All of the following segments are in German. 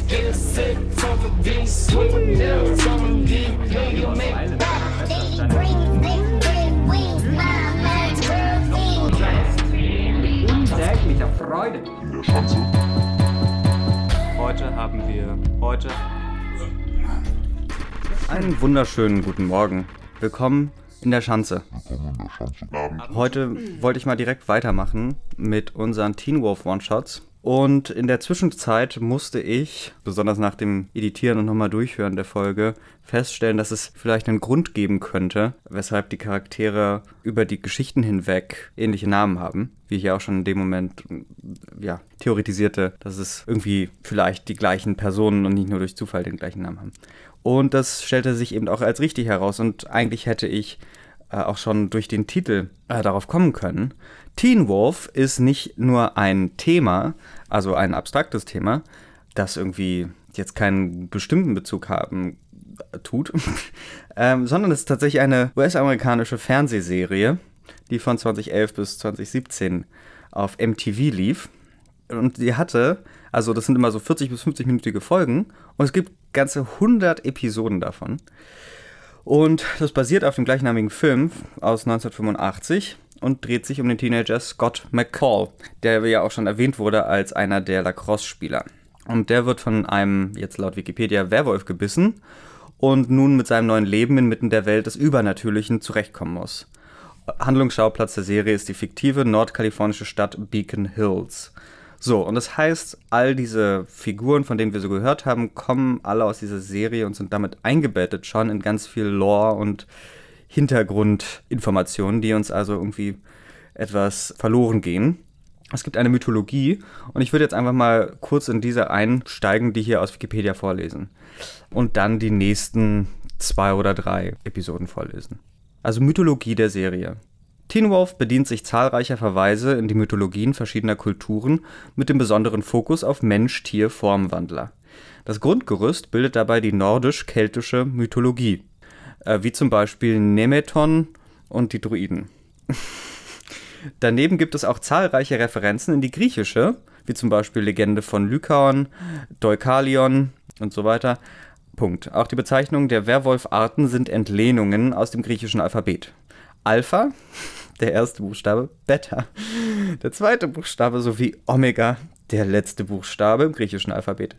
beast. Get sick from the beast. With nails on the. Know you make unsäglicher Freude. in der Schanze, Heute haben wir heute einen wunderschönen guten Morgen. Willkommen in der Schanze. Heute wollte ich mal direkt weitermachen mit unseren Teen Wolf One-Shots. Und in der Zwischenzeit musste ich, besonders nach dem Editieren und nochmal Durchhören der Folge, feststellen, dass es vielleicht einen Grund geben könnte, weshalb die Charaktere über die Geschichten hinweg ähnliche Namen haben. Wie ich ja auch schon in dem Moment ja, theoretisierte, dass es irgendwie vielleicht die gleichen Personen und nicht nur durch Zufall den gleichen Namen haben. Und das stellte sich eben auch als richtig heraus. Und eigentlich hätte ich äh, auch schon durch den Titel äh, darauf kommen können. Teen Wolf ist nicht nur ein Thema, also ein abstraktes Thema, das irgendwie jetzt keinen bestimmten Bezug haben äh, tut, ähm, sondern es ist tatsächlich eine US-amerikanische Fernsehserie, die von 2011 bis 2017 auf MTV lief. Und die hatte, also das sind immer so 40 bis 50-minütige Folgen und es gibt ganze 100 Episoden davon. Und das basiert auf dem gleichnamigen Film aus 1985 und dreht sich um den Teenager Scott McCall, der ja auch schon erwähnt wurde als einer der Lacrosse-Spieler. Und der wird von einem, jetzt laut Wikipedia, Werwolf gebissen und nun mit seinem neuen Leben inmitten der Welt des Übernatürlichen zurechtkommen muss. Handlungsschauplatz der Serie ist die fiktive nordkalifornische Stadt Beacon Hills. So, und das heißt, all diese Figuren, von denen wir so gehört haben, kommen alle aus dieser Serie und sind damit eingebettet schon in ganz viel Lore und Hintergrundinformationen, die uns also irgendwie etwas verloren gehen. Es gibt eine Mythologie und ich würde jetzt einfach mal kurz in diese einsteigen, die hier aus Wikipedia vorlesen. Und dann die nächsten zwei oder drei Episoden vorlesen. Also Mythologie der Serie. Teen Wolf bedient sich zahlreicher Verweise in die Mythologien verschiedener Kulturen mit dem besonderen Fokus auf Mensch-Tier-Formwandler. Das Grundgerüst bildet dabei die nordisch-keltische Mythologie, äh, wie zum Beispiel Nemeton und die Druiden. Daneben gibt es auch zahlreiche Referenzen in die griechische, wie zum Beispiel Legende von Lykaon, Deukalion und so weiter. Punkt. Auch die Bezeichnungen der Werwolf-Arten sind Entlehnungen aus dem griechischen Alphabet. Alpha, der erste Buchstabe, Beta, der zweite Buchstabe sowie Omega, der letzte Buchstabe im griechischen Alphabet.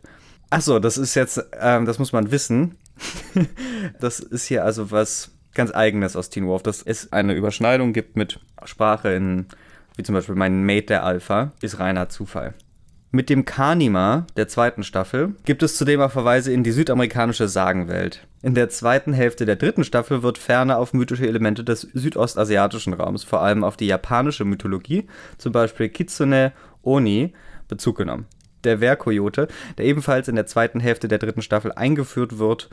Achso, das ist jetzt, ähm, das muss man wissen. das ist hier also was ganz Eigenes aus Teen Wolf, dass es eine Überschneidung gibt mit Sprache in, wie zum Beispiel mein Mate der Alpha, ist reiner Zufall. Mit dem Kanima der zweiten Staffel gibt es zudem auch Verweise in die südamerikanische Sagenwelt. In der zweiten Hälfte der dritten Staffel wird ferner auf mythische Elemente des südostasiatischen Raums, vor allem auf die japanische Mythologie, zum Beispiel Kitsune Oni, Bezug genommen. Der Wehrkojote, der ebenfalls in der zweiten Hälfte der dritten Staffel eingeführt wird,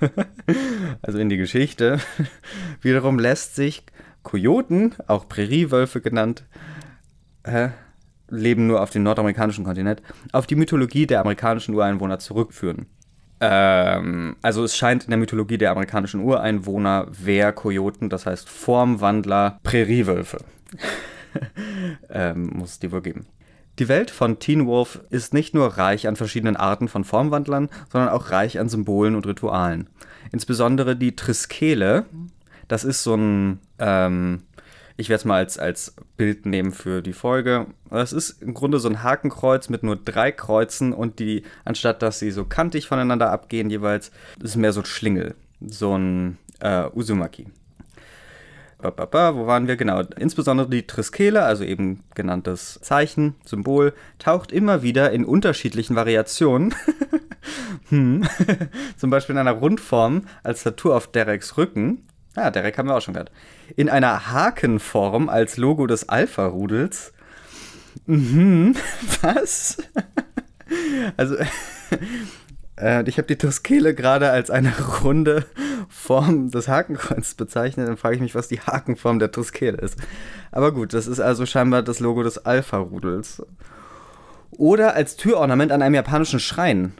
also in die Geschichte, wiederum lässt sich Kojoten, auch Präriewölfe genannt, äh, leben nur auf dem nordamerikanischen Kontinent, auf die Mythologie der amerikanischen Ureinwohner zurückführen. Ähm, also es scheint in der Mythologie der amerikanischen Ureinwohner Wehrkojoten, das heißt Formwandler, Präriewölfe. ähm, muss es die wohl geben. Die Welt von Teen Wolf ist nicht nur reich an verschiedenen Arten von Formwandlern, sondern auch reich an Symbolen und Ritualen. Insbesondere die Triskele, das ist so ein, ähm, ich werde es mal als, als Bild nehmen für die Folge. Das ist im Grunde so ein Hakenkreuz mit nur drei Kreuzen und die, anstatt dass sie so kantig voneinander abgehen jeweils, ist mehr so ein Schlingel, so ein äh, Uzumaki. Wo waren wir? Genau. Insbesondere die Triskele, also eben genanntes Zeichen, Symbol, taucht immer wieder in unterschiedlichen Variationen. hm. Zum Beispiel in einer Rundform als Tattoo auf Dereks Rücken. Ah, Derek haben wir auch schon gehört. In einer Hakenform als Logo des Alpha-Rudels. Mhm. Was? also. Äh, ich habe die Triskele gerade als eine runde Form des Hakenkreuzes bezeichnet. Dann frage ich mich, was die Hakenform der Triskele ist. Aber gut, das ist also scheinbar das Logo des Alpha-Rudels. Oder als Türornament an einem japanischen Schrein.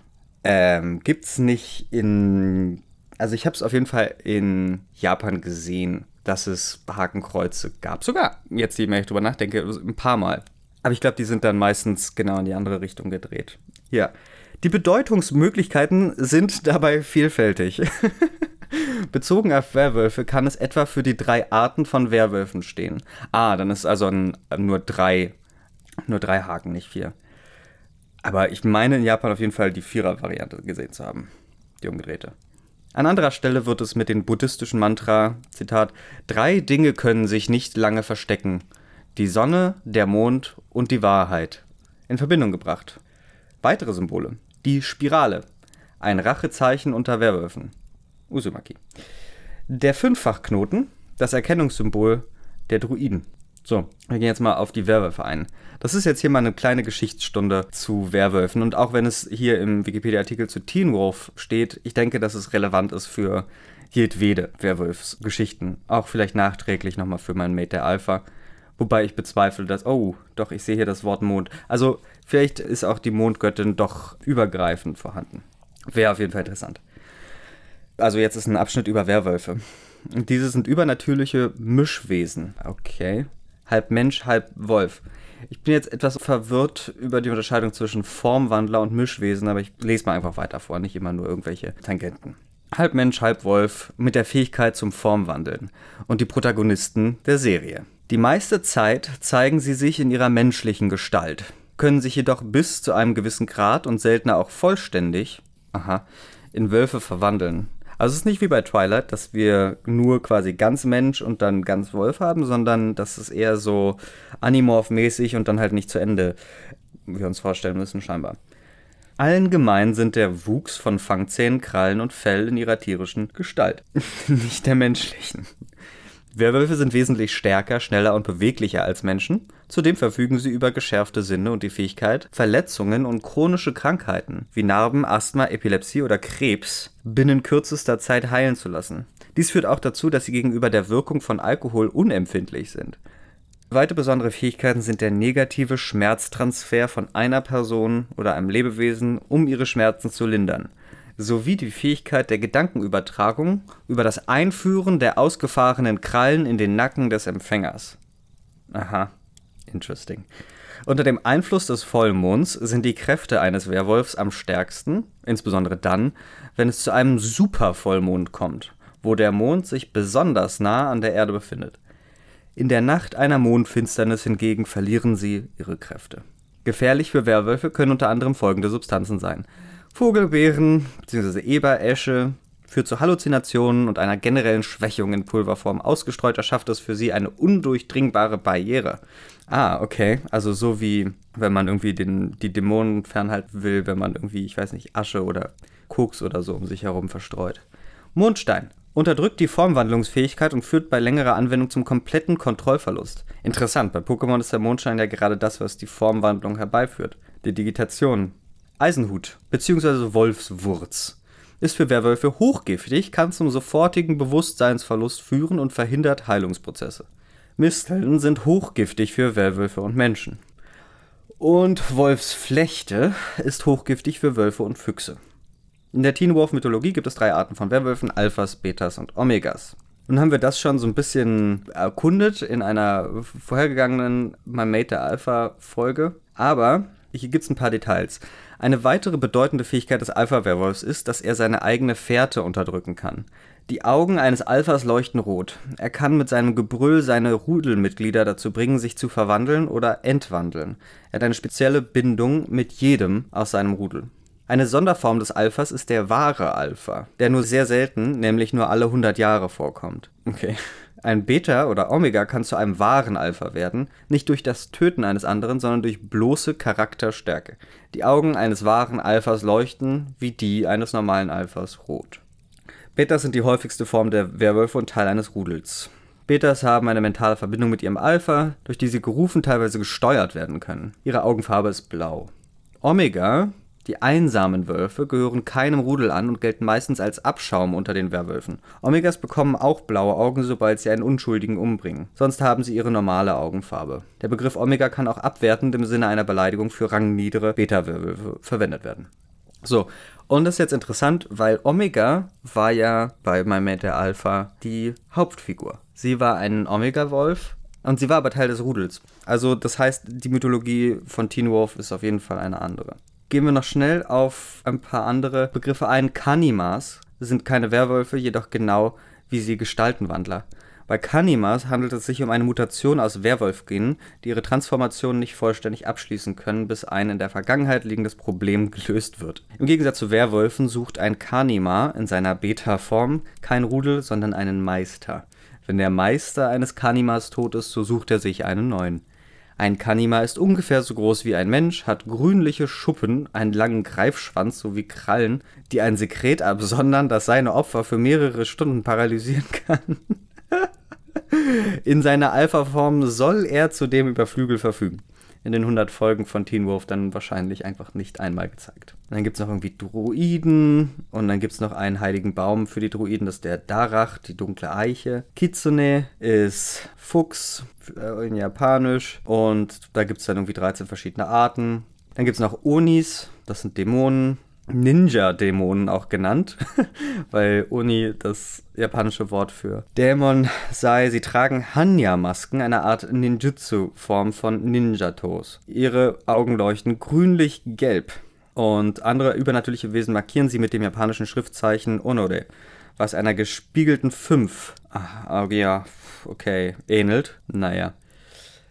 Ähm, gibt's nicht in. Also ich habe es auf jeden Fall in Japan gesehen, dass es Hakenkreuze gab. Sogar, jetzt, je mehr ich drüber nachdenke, ein paar Mal. Aber ich glaube, die sind dann meistens genau in die andere Richtung gedreht. Ja. Die Bedeutungsmöglichkeiten sind dabei vielfältig. Bezogen auf Werwölfe kann es etwa für die drei Arten von Werwölfen stehen. Ah, dann ist also ein, nur drei, nur drei Haken, nicht vier. Aber ich meine in Japan auf jeden Fall die Vierer-Variante gesehen zu haben. Die umgedrehte. An anderer Stelle wird es mit dem buddhistischen Mantra, Zitat, drei Dinge können sich nicht lange verstecken. Die Sonne, der Mond und die Wahrheit in Verbindung gebracht. Weitere Symbole. Die Spirale. Ein Rachezeichen unter Werwölfen. Uzumaki. Der Fünffachknoten. Das Erkennungssymbol der Druiden. So, wir gehen jetzt mal auf die Werwölfe ein. Das ist jetzt hier mal eine kleine Geschichtsstunde zu Werwölfen. Und auch wenn es hier im Wikipedia-Artikel zu Teen Wolf steht, ich denke, dass es relevant ist für jedwede Werwolfsgeschichten. Auch vielleicht nachträglich nochmal für meinen Mate der Alpha. Wobei ich bezweifle, dass, oh, doch, ich sehe hier das Wort Mond. Also vielleicht ist auch die Mondgöttin doch übergreifend vorhanden. Wäre auf jeden Fall interessant. Also jetzt ist ein Abschnitt über Werwölfe. Und diese sind übernatürliche Mischwesen. Okay. Halb Mensch, halb Wolf. Ich bin jetzt etwas verwirrt über die Unterscheidung zwischen Formwandler und Mischwesen, aber ich lese mal einfach weiter vor, nicht immer nur irgendwelche Tangenten. Halb Mensch, halb Wolf mit der Fähigkeit zum Formwandeln und die Protagonisten der Serie. Die meiste Zeit zeigen sie sich in ihrer menschlichen Gestalt, können sich jedoch bis zu einem gewissen Grad und seltener auch vollständig, aha, in Wölfe verwandeln. Also es ist nicht wie bei Twilight, dass wir nur quasi ganz Mensch und dann ganz Wolf haben, sondern das ist eher so Animorph-mäßig und dann halt nicht zu Ende, wie wir uns vorstellen müssen, scheinbar. Allen gemein sind der Wuchs von Fangzähnen, Krallen und Fell in ihrer tierischen Gestalt, nicht der menschlichen. Werwölfe sind wesentlich stärker, schneller und beweglicher als Menschen. Zudem verfügen sie über geschärfte Sinne und die Fähigkeit, Verletzungen und chronische Krankheiten wie Narben, Asthma, Epilepsie oder Krebs binnen kürzester Zeit heilen zu lassen. Dies führt auch dazu, dass sie gegenüber der Wirkung von Alkohol unempfindlich sind. Weitere besondere Fähigkeiten sind der negative Schmerztransfer von einer Person oder einem Lebewesen, um ihre Schmerzen zu lindern sowie die Fähigkeit der Gedankenübertragung über das Einführen der ausgefahrenen Krallen in den Nacken des Empfängers. Aha, interesting. Unter dem Einfluss des Vollmonds sind die Kräfte eines Werwolfs am stärksten, insbesondere dann, wenn es zu einem Supervollmond kommt, wo der Mond sich besonders nah an der Erde befindet. In der Nacht einer Mondfinsternis hingegen verlieren sie ihre Kräfte. Gefährlich für Werwölfe können unter anderem folgende Substanzen sein: Vogelbeeren bzw. Eberesche führt zu Halluzinationen und einer generellen Schwächung in Pulverform. Ausgestreut erschafft es für sie eine undurchdringbare Barriere. Ah, okay. Also so wie wenn man irgendwie den, die Dämonen fernhalten will, wenn man irgendwie, ich weiß nicht, Asche oder Koks oder so um sich herum verstreut. Mondstein. Unterdrückt die Formwandlungsfähigkeit und führt bei längerer Anwendung zum kompletten Kontrollverlust. Interessant, bei Pokémon ist der Mondstein ja gerade das, was die Formwandlung herbeiführt. Die Digitation. Eisenhut bzw. Wolfswurz ist für Werwölfe hochgiftig, kann zum sofortigen Bewusstseinsverlust führen und verhindert Heilungsprozesse. Misteln sind hochgiftig für Werwölfe und Menschen. Und Wolfsflechte ist hochgiftig für Wölfe und Füchse. In der Teen Wolf Mythologie gibt es drei Arten von Werwölfen: Alphas, Betas und Omegas. Nun haben wir das schon so ein bisschen erkundet in einer vorhergegangenen My Mate der Alpha Folge, aber hier gibt es ein paar Details. Eine weitere bedeutende Fähigkeit des Alpha-Werwolfs ist, dass er seine eigene Fährte unterdrücken kann. Die Augen eines Alphas leuchten rot. Er kann mit seinem Gebrüll seine Rudelmitglieder dazu bringen, sich zu verwandeln oder entwandeln. Er hat eine spezielle Bindung mit jedem aus seinem Rudel. Eine Sonderform des Alphas ist der wahre Alpha, der nur sehr selten, nämlich nur alle 100 Jahre vorkommt. Okay. Ein Beta oder Omega kann zu einem wahren Alpha werden, nicht durch das Töten eines anderen, sondern durch bloße Charakterstärke. Die Augen eines wahren Alphas leuchten wie die eines normalen Alphas rot. Betas sind die häufigste Form der Werwölfe und Teil eines Rudels. Betas haben eine mentale Verbindung mit ihrem Alpha, durch die sie gerufen, teilweise gesteuert werden können. Ihre Augenfarbe ist blau. Omega die einsamen Wölfe gehören keinem Rudel an und gelten meistens als Abschaum unter den Werwölfen. Omegas bekommen auch blaue Augen, sobald sie einen Unschuldigen umbringen. Sonst haben sie ihre normale Augenfarbe. Der Begriff Omega kann auch abwertend im Sinne einer Beleidigung für rangniedere Beta-Werwölfe verwendet werden. So, und das ist jetzt interessant, weil Omega war ja bei My Mate Alpha die Hauptfigur. Sie war ein Omega-Wolf und sie war aber Teil des Rudels. Also das heißt, die Mythologie von Teen Wolf ist auf jeden Fall eine andere. Gehen wir noch schnell auf ein paar andere Begriffe ein. Kanimas sind keine Werwölfe, jedoch genau wie sie Gestaltenwandler. Bei Kanimas handelt es sich um eine Mutation aus Werwolfgenen, die ihre Transformation nicht vollständig abschließen können, bis ein in der Vergangenheit liegendes Problem gelöst wird. Im Gegensatz zu Werwölfen sucht ein Kanima in seiner Beta-Form kein Rudel, sondern einen Meister. Wenn der Meister eines Kanimas tot ist, so sucht er sich einen neuen. Ein Kanima ist ungefähr so groß wie ein Mensch, hat grünliche Schuppen, einen langen Greifschwanz sowie Krallen, die ein Sekret absondern, das seine Opfer für mehrere Stunden paralysieren kann. In seiner Alpha-Form soll er zudem über Flügel verfügen. In den 100 Folgen von Teen Wolf dann wahrscheinlich einfach nicht einmal gezeigt. Dann gibt es noch irgendwie Druiden und dann gibt es noch einen heiligen Baum für die Druiden, das ist der Darach, die dunkle Eiche. Kitsune ist Fuchs äh, in Japanisch und da gibt es dann irgendwie 13 verschiedene Arten. Dann gibt es noch Onis, das sind Dämonen. Ninja-Dämonen auch genannt, weil Oni das japanische Wort für Dämon sei. Sie tragen Hanya-Masken, eine Art Ninjutsu-Form von Ninjatos. Ihre Augen leuchten grünlich-gelb und andere übernatürliche Wesen markieren sie mit dem japanischen Schriftzeichen Onore, was einer gespiegelten 5, ah, ja, okay, ähnelt. Naja.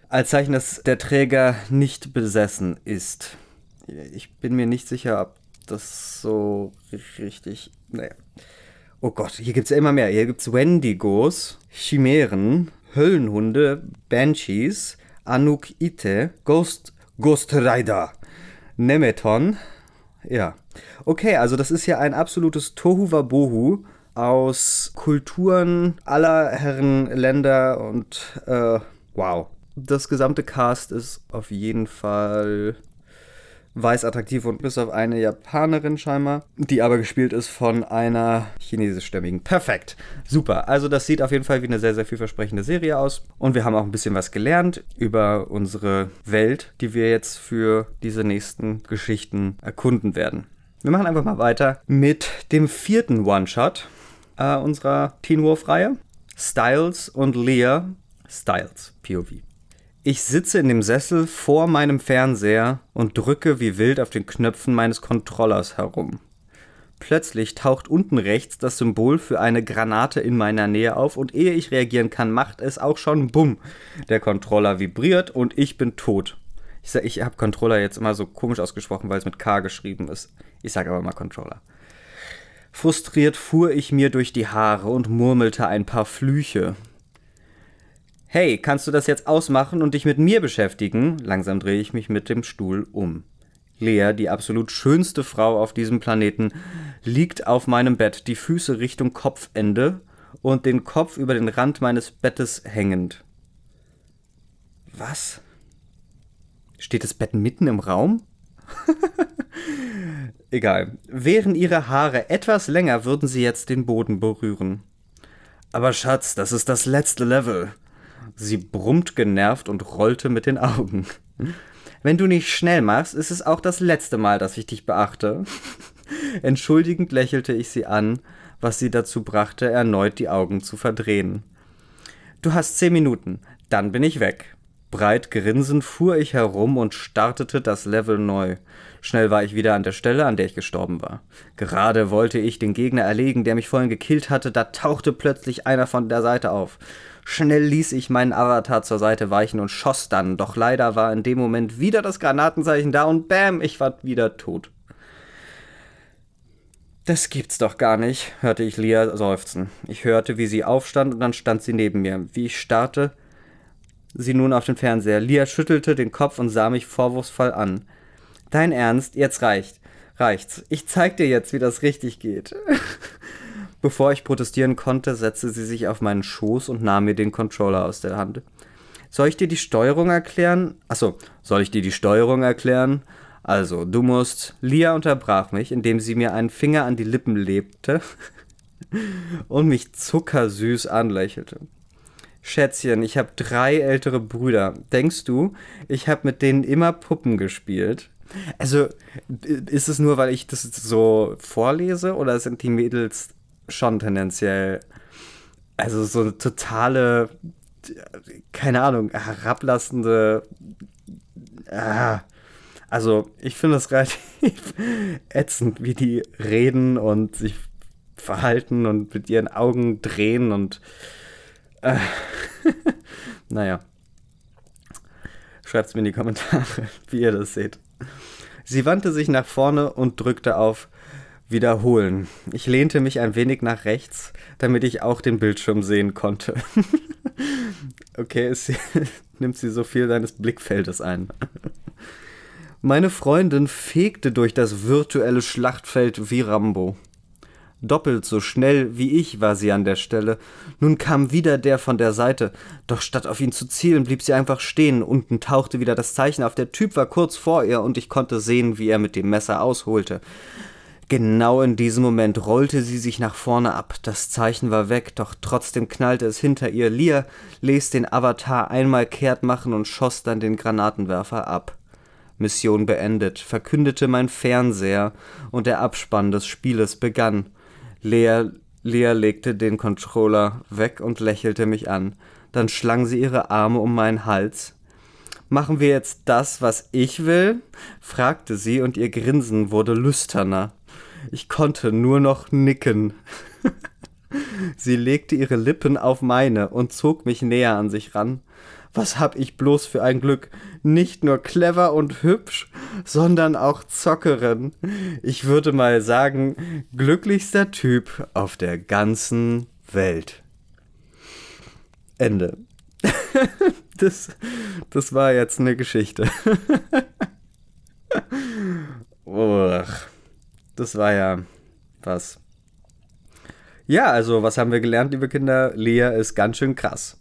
Als Zeichen, dass der Träger nicht besessen ist. Ich bin mir nicht sicher, ob das so richtig. Naja. Oh Gott, hier gibt es ja immer mehr. Hier gibt es Wendigos, Chimären, Höllenhunde, Banshees, Anuk-Ite, Ghost, Ghost Rider, Nemeton. Ja. Okay, also das ist ja ein absolutes Tohu-Wabohu aus Kulturen aller Herren Länder und äh, wow. Das gesamte Cast ist auf jeden Fall weiß attraktiv und bis auf eine Japanerin scheinbar, die aber gespielt ist von einer chinesischstämmigen. Perfekt. Super. Also das sieht auf jeden Fall wie eine sehr, sehr vielversprechende Serie aus. Und wir haben auch ein bisschen was gelernt über unsere Welt, die wir jetzt für diese nächsten Geschichten erkunden werden. Wir machen einfach mal weiter mit dem vierten One-Shot äh, unserer Teen Wolf-Reihe. Styles und Leah. Styles, POV. Ich sitze in dem Sessel vor meinem Fernseher und drücke wie wild auf den Knöpfen meines Controllers herum. Plötzlich taucht unten rechts das Symbol für eine Granate in meiner Nähe auf und ehe ich reagieren kann, macht es auch schon Bumm. Der Controller vibriert und ich bin tot. Ich, sag, ich habe Controller jetzt immer so komisch ausgesprochen, weil es mit K geschrieben ist. Ich sage aber mal Controller. Frustriert fuhr ich mir durch die Haare und murmelte ein paar Flüche hey, kannst du das jetzt ausmachen und dich mit mir beschäftigen? Langsam drehe ich mich mit dem Stuhl um. Lea, die absolut schönste Frau auf diesem Planeten, liegt auf meinem Bett, die Füße Richtung Kopfende und den Kopf über den Rand meines Bettes hängend. Was? Steht das Bett mitten im Raum? Egal. Wären ihre Haare etwas länger, würden sie jetzt den Boden berühren. Aber Schatz, das ist das letzte Level. Sie brummt genervt und rollte mit den Augen. Wenn du nicht schnell machst, ist es auch das letzte Mal, dass ich dich beachte. Entschuldigend lächelte ich sie an, was sie dazu brachte, erneut die Augen zu verdrehen. Du hast zehn Minuten, dann bin ich weg. Breit grinsend fuhr ich herum und startete das Level neu. Schnell war ich wieder an der Stelle, an der ich gestorben war. Gerade wollte ich den Gegner erlegen, der mich vorhin gekillt hatte, da tauchte plötzlich einer von der Seite auf. Schnell ließ ich meinen Avatar zur Seite weichen und schoss dann, doch leider war in dem Moment wieder das Granatenzeichen da und bam, ich war wieder tot. Das gibt's doch gar nicht, hörte ich Lia seufzen. Ich hörte, wie sie aufstand und dann stand sie neben mir. Wie ich starrte sie nun auf den Fernseher. Lia schüttelte den Kopf und sah mich vorwurfsvoll an. Dein Ernst, jetzt reicht. Reicht's. Ich zeig dir jetzt, wie das richtig geht. Bevor ich protestieren konnte, setzte sie sich auf meinen Schoß und nahm mir den Controller aus der Hand. Soll ich dir die Steuerung erklären? Achso, soll ich dir die Steuerung erklären? Also, du musst. Lia unterbrach mich, indem sie mir einen Finger an die Lippen lebte und mich zuckersüß anlächelte. Schätzchen, ich habe drei ältere Brüder. Denkst du, ich habe mit denen immer Puppen gespielt? Also, ist es nur, weil ich das so vorlese oder sind die Mädels schon tendenziell. Also so eine totale, keine Ahnung, herablassende. Ah, Also, ich finde es relativ ätzend, wie die reden und sich verhalten und mit ihren Augen drehen und. Äh, naja. Schreibt es mir in die Kommentare, wie ihr das seht. Sie wandte sich nach vorne und drückte auf Wiederholen. Ich lehnte mich ein wenig nach rechts, damit ich auch den Bildschirm sehen konnte. okay, es nimmt sie so viel deines Blickfeldes ein. Meine Freundin fegte durch das virtuelle Schlachtfeld wie Rambo. Doppelt so schnell wie ich war sie an der Stelle. Nun kam wieder der von der Seite, doch statt auf ihn zu zielen, blieb sie einfach stehen. Unten tauchte wieder das Zeichen auf. Der Typ war kurz vor ihr und ich konnte sehen, wie er mit dem Messer ausholte. Genau in diesem Moment rollte sie sich nach vorne ab. Das Zeichen war weg, doch trotzdem knallte es hinter ihr. Lia ließ den Avatar einmal kehrt machen und schoss dann den Granatenwerfer ab. Mission beendet, verkündete mein Fernseher und der Abspann des Spieles begann. Lea, Lea legte den Controller weg und lächelte mich an. Dann schlang sie ihre Arme um meinen Hals. Machen wir jetzt das, was ich will? fragte sie und ihr Grinsen wurde lüsterner. Ich konnte nur noch nicken. Sie legte ihre Lippen auf meine und zog mich näher an sich ran. Was hab ich bloß für ein Glück? Nicht nur clever und hübsch, sondern auch Zockerin. Ich würde mal sagen, glücklichster Typ auf der ganzen Welt. Ende. das, das war jetzt eine Geschichte. Uch. Das war ja was. Ja, also, was haben wir gelernt, liebe Kinder? Lea ist ganz schön krass.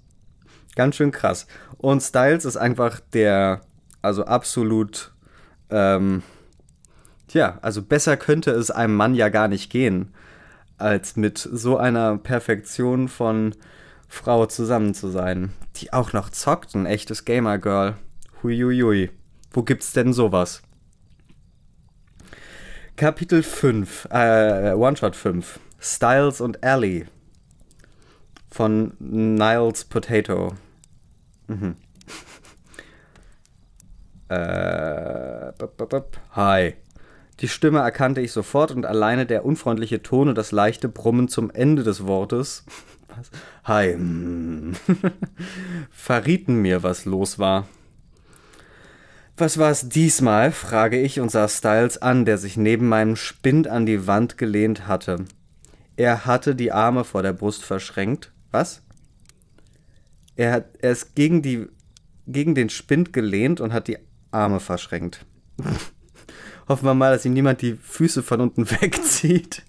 Ganz schön krass. Und Styles ist einfach der, also absolut, ähm, tja, also besser könnte es einem Mann ja gar nicht gehen, als mit so einer Perfektion von Frau zusammen zu sein, die auch noch zockt, ein echtes Gamer-Girl. Huiuiui. Wo gibt's denn sowas? Kapitel 5, äh, One-Shot 5. Styles und Ellie. Von Niles Potato. Mhm. äh, Hi. Die Stimme erkannte ich sofort und alleine der unfreundliche Ton und das leichte Brummen zum Ende des Wortes was? Hi. verrieten mir, was los war. Was war es diesmal? frage ich und sah Styles an, der sich neben meinem Spind an die Wand gelehnt hatte. Er hatte die Arme vor der Brust verschränkt. Was? Er, hat, er ist gegen, die, gegen den Spind gelehnt und hat die Arme verschränkt. Hoffen wir mal, dass ihm niemand die Füße von unten wegzieht.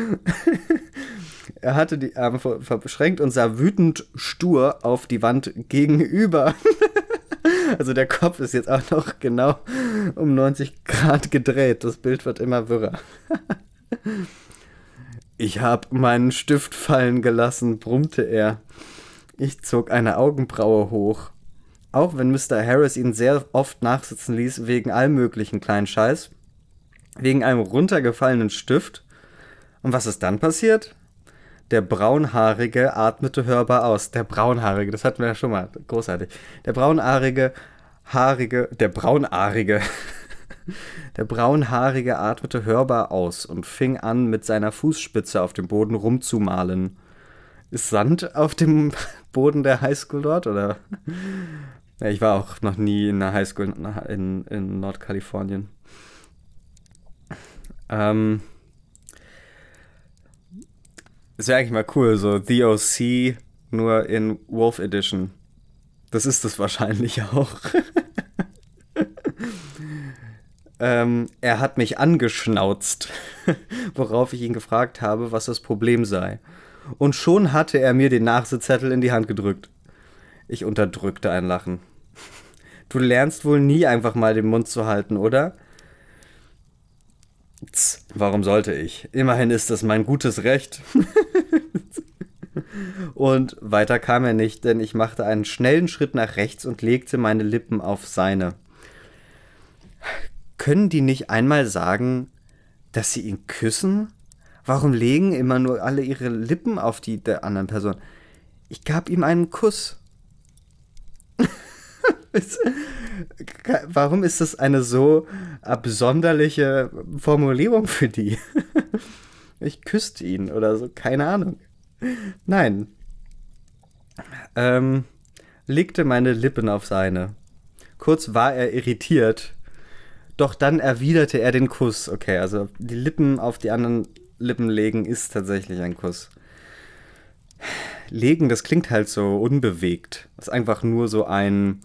er hatte die Arme verschränkt und sah wütend stur auf die Wand gegenüber. Also der Kopf ist jetzt auch noch genau um 90 Grad gedreht. Das Bild wird immer wirrer. Ich hab meinen Stift fallen gelassen, brummte er. Ich zog eine Augenbraue hoch. Auch wenn Mr. Harris ihn sehr oft nachsitzen ließ wegen allem möglichen kleinen Scheiß, wegen einem runtergefallenen Stift. Und was ist dann passiert? Der Braunhaarige atmete hörbar aus. Der Braunhaarige, das hatten wir ja schon mal. Großartig. Der Braunhaarige, Haarige, der Braunhaarige. Der Braunhaarige atmete hörbar aus und fing an, mit seiner Fußspitze auf dem Boden rumzumalen. Ist Sand auf dem Boden der Highschool dort, oder? Ja, ich war auch noch nie in einer Highschool in, in Nordkalifornien. Ähm, das wäre eigentlich mal cool, so The OC nur in Wolf Edition. Das ist es wahrscheinlich auch. ähm, er hat mich angeschnauzt, worauf ich ihn gefragt habe, was das Problem sei. Und schon hatte er mir den Nachsitzzettel in die Hand gedrückt. Ich unterdrückte ein Lachen. Du lernst wohl nie einfach mal den Mund zu halten, oder? Warum sollte ich? Immerhin ist das mein gutes Recht. und weiter kam er nicht, denn ich machte einen schnellen Schritt nach rechts und legte meine Lippen auf seine. Können die nicht einmal sagen, dass sie ihn küssen? Warum legen immer nur alle ihre Lippen auf die der anderen Person? Ich gab ihm einen Kuss. Warum ist das eine so absonderliche Formulierung für die? Ich küsste ihn oder so, keine Ahnung. Nein. Ähm, legte meine Lippen auf seine. Kurz war er irritiert, doch dann erwiderte er den Kuss. Okay, also die Lippen auf die anderen Lippen legen ist tatsächlich ein Kuss. Legen, das klingt halt so unbewegt. Das ist einfach nur so ein,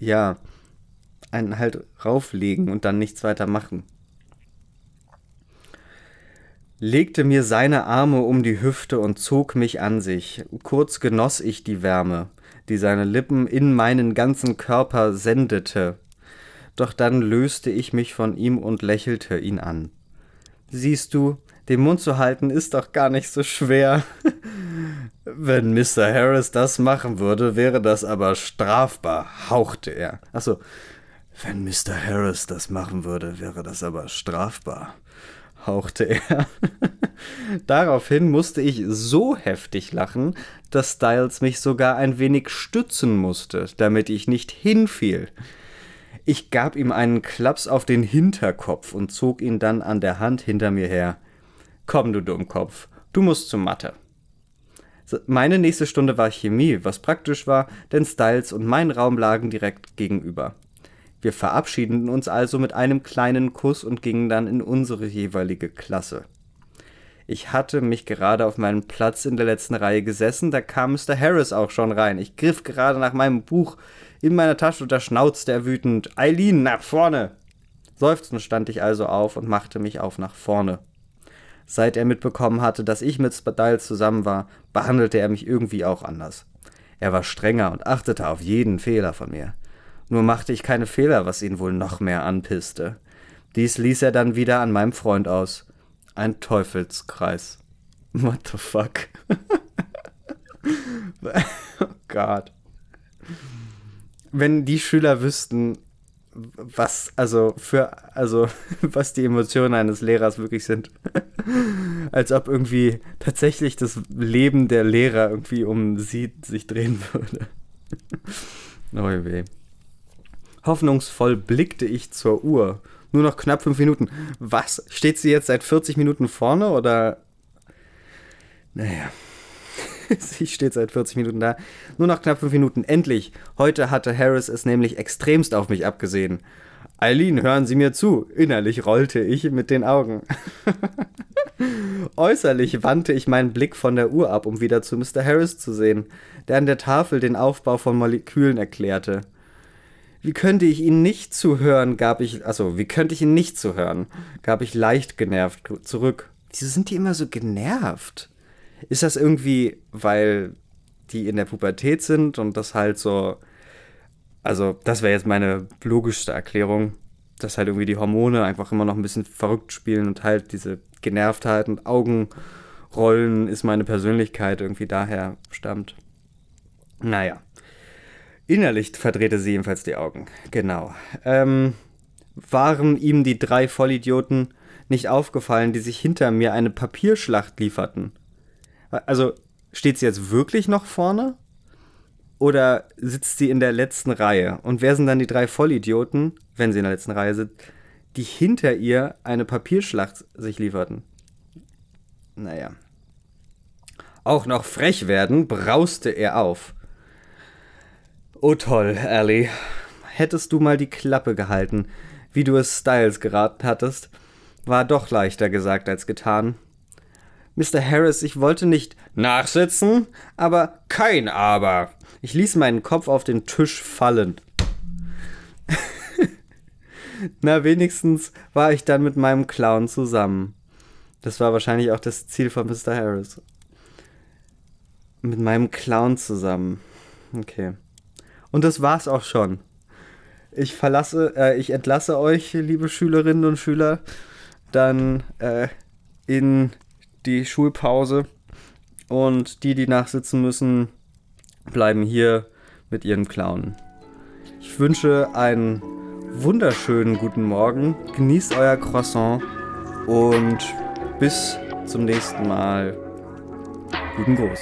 ja, ein halt rauflegen und dann nichts weiter machen. Legte mir seine Arme um die Hüfte und zog mich an sich. Kurz genoss ich die Wärme, die seine Lippen in meinen ganzen Körper sendete. Doch dann löste ich mich von ihm und lächelte ihn an. Siehst du, den Mund zu halten ist doch gar nicht so schwer. Wenn Mr. Harris das machen würde, wäre das aber strafbar, hauchte er. Achso, wenn Mr. Harris das machen würde, wäre das aber strafbar, hauchte er. Daraufhin musste ich so heftig lachen, dass Styles mich sogar ein wenig stützen musste, damit ich nicht hinfiel. Ich gab ihm einen Klaps auf den Hinterkopf und zog ihn dann an der Hand hinter mir her. Komm, du Dummkopf, du musst zur Mathe. Meine nächste Stunde war Chemie, was praktisch war, denn Styles und mein Raum lagen direkt gegenüber. Wir verabschiedeten uns also mit einem kleinen Kuss und gingen dann in unsere jeweilige Klasse. Ich hatte mich gerade auf meinen Platz in der letzten Reihe gesessen, da kam Mr. Harris auch schon rein. Ich griff gerade nach meinem Buch in meiner Tasche und da schnauzte er wütend: Eileen, nach vorne! Seufzend stand ich also auf und machte mich auf nach vorne. Seit er mitbekommen hatte, dass ich mit Styles zusammen war, behandelte er mich irgendwie auch anders. Er war strenger und achtete auf jeden Fehler von mir. Nur machte ich keine Fehler, was ihn wohl noch mehr anpisste. Dies ließ er dann wieder an meinem Freund aus. Ein Teufelskreis. What the fuck? oh Gott. Wenn die Schüler wüssten, was, also für, also, was die Emotionen eines Lehrers wirklich sind. Als ob irgendwie tatsächlich das Leben der Lehrer irgendwie um sie sich drehen würde. Oh weh. Hoffnungsvoll blickte ich zur Uhr. Nur noch knapp fünf Minuten. Was? Steht sie jetzt seit 40 Minuten vorne oder? Naja. sie steht seit 40 Minuten da. Nur noch knapp fünf Minuten. Endlich. Heute hatte Harris es nämlich extremst auf mich abgesehen. Eileen, hören Sie mir zu. Innerlich rollte ich mit den Augen. Äußerlich wandte ich meinen Blick von der Uhr ab, um wieder zu Mr. Harris zu sehen, der an der Tafel den Aufbau von Molekülen erklärte. Wie könnte ich Ihnen nicht zuhören, gab ich, also, wie könnte ich Ihnen nicht zuhören, gab ich leicht genervt zurück. Wieso sind die immer so genervt? Ist das irgendwie, weil die in der Pubertät sind und das halt so, also, das wäre jetzt meine logischste Erklärung, dass halt irgendwie die Hormone einfach immer noch ein bisschen verrückt spielen und halt diese Genervtheit und Augenrollen ist meine Persönlichkeit irgendwie daher stammt. Naja. Innerlich verdrehte sie ebenfalls die Augen. Genau. Ähm, waren ihm die drei Vollidioten nicht aufgefallen, die sich hinter mir eine Papierschlacht lieferten? Also, steht sie jetzt wirklich noch vorne? Oder sitzt sie in der letzten Reihe? Und wer sind dann die drei Vollidioten, wenn sie in der letzten Reihe sind, die hinter ihr eine Papierschlacht sich lieferten? Naja. Auch noch frech werden, brauste er auf. Oh toll, Ellie. Hättest du mal die Klappe gehalten, wie du es Styles geraten hattest, war doch leichter gesagt als getan. Mr. Harris, ich wollte nicht nachsitzen, aber kein Aber. Ich ließ meinen Kopf auf den Tisch fallen. Na, wenigstens war ich dann mit meinem Clown zusammen. Das war wahrscheinlich auch das Ziel von Mr. Harris. Mit meinem Clown zusammen. Okay. Und das war's auch schon. Ich verlasse, äh, ich entlasse euch, liebe Schülerinnen und Schüler, dann äh, in die Schulpause. Und die, die nachsitzen müssen, bleiben hier mit ihren Clown. Ich wünsche einen wunderschönen guten Morgen. Genießt euer Croissant und bis zum nächsten Mal. Guten Gruß.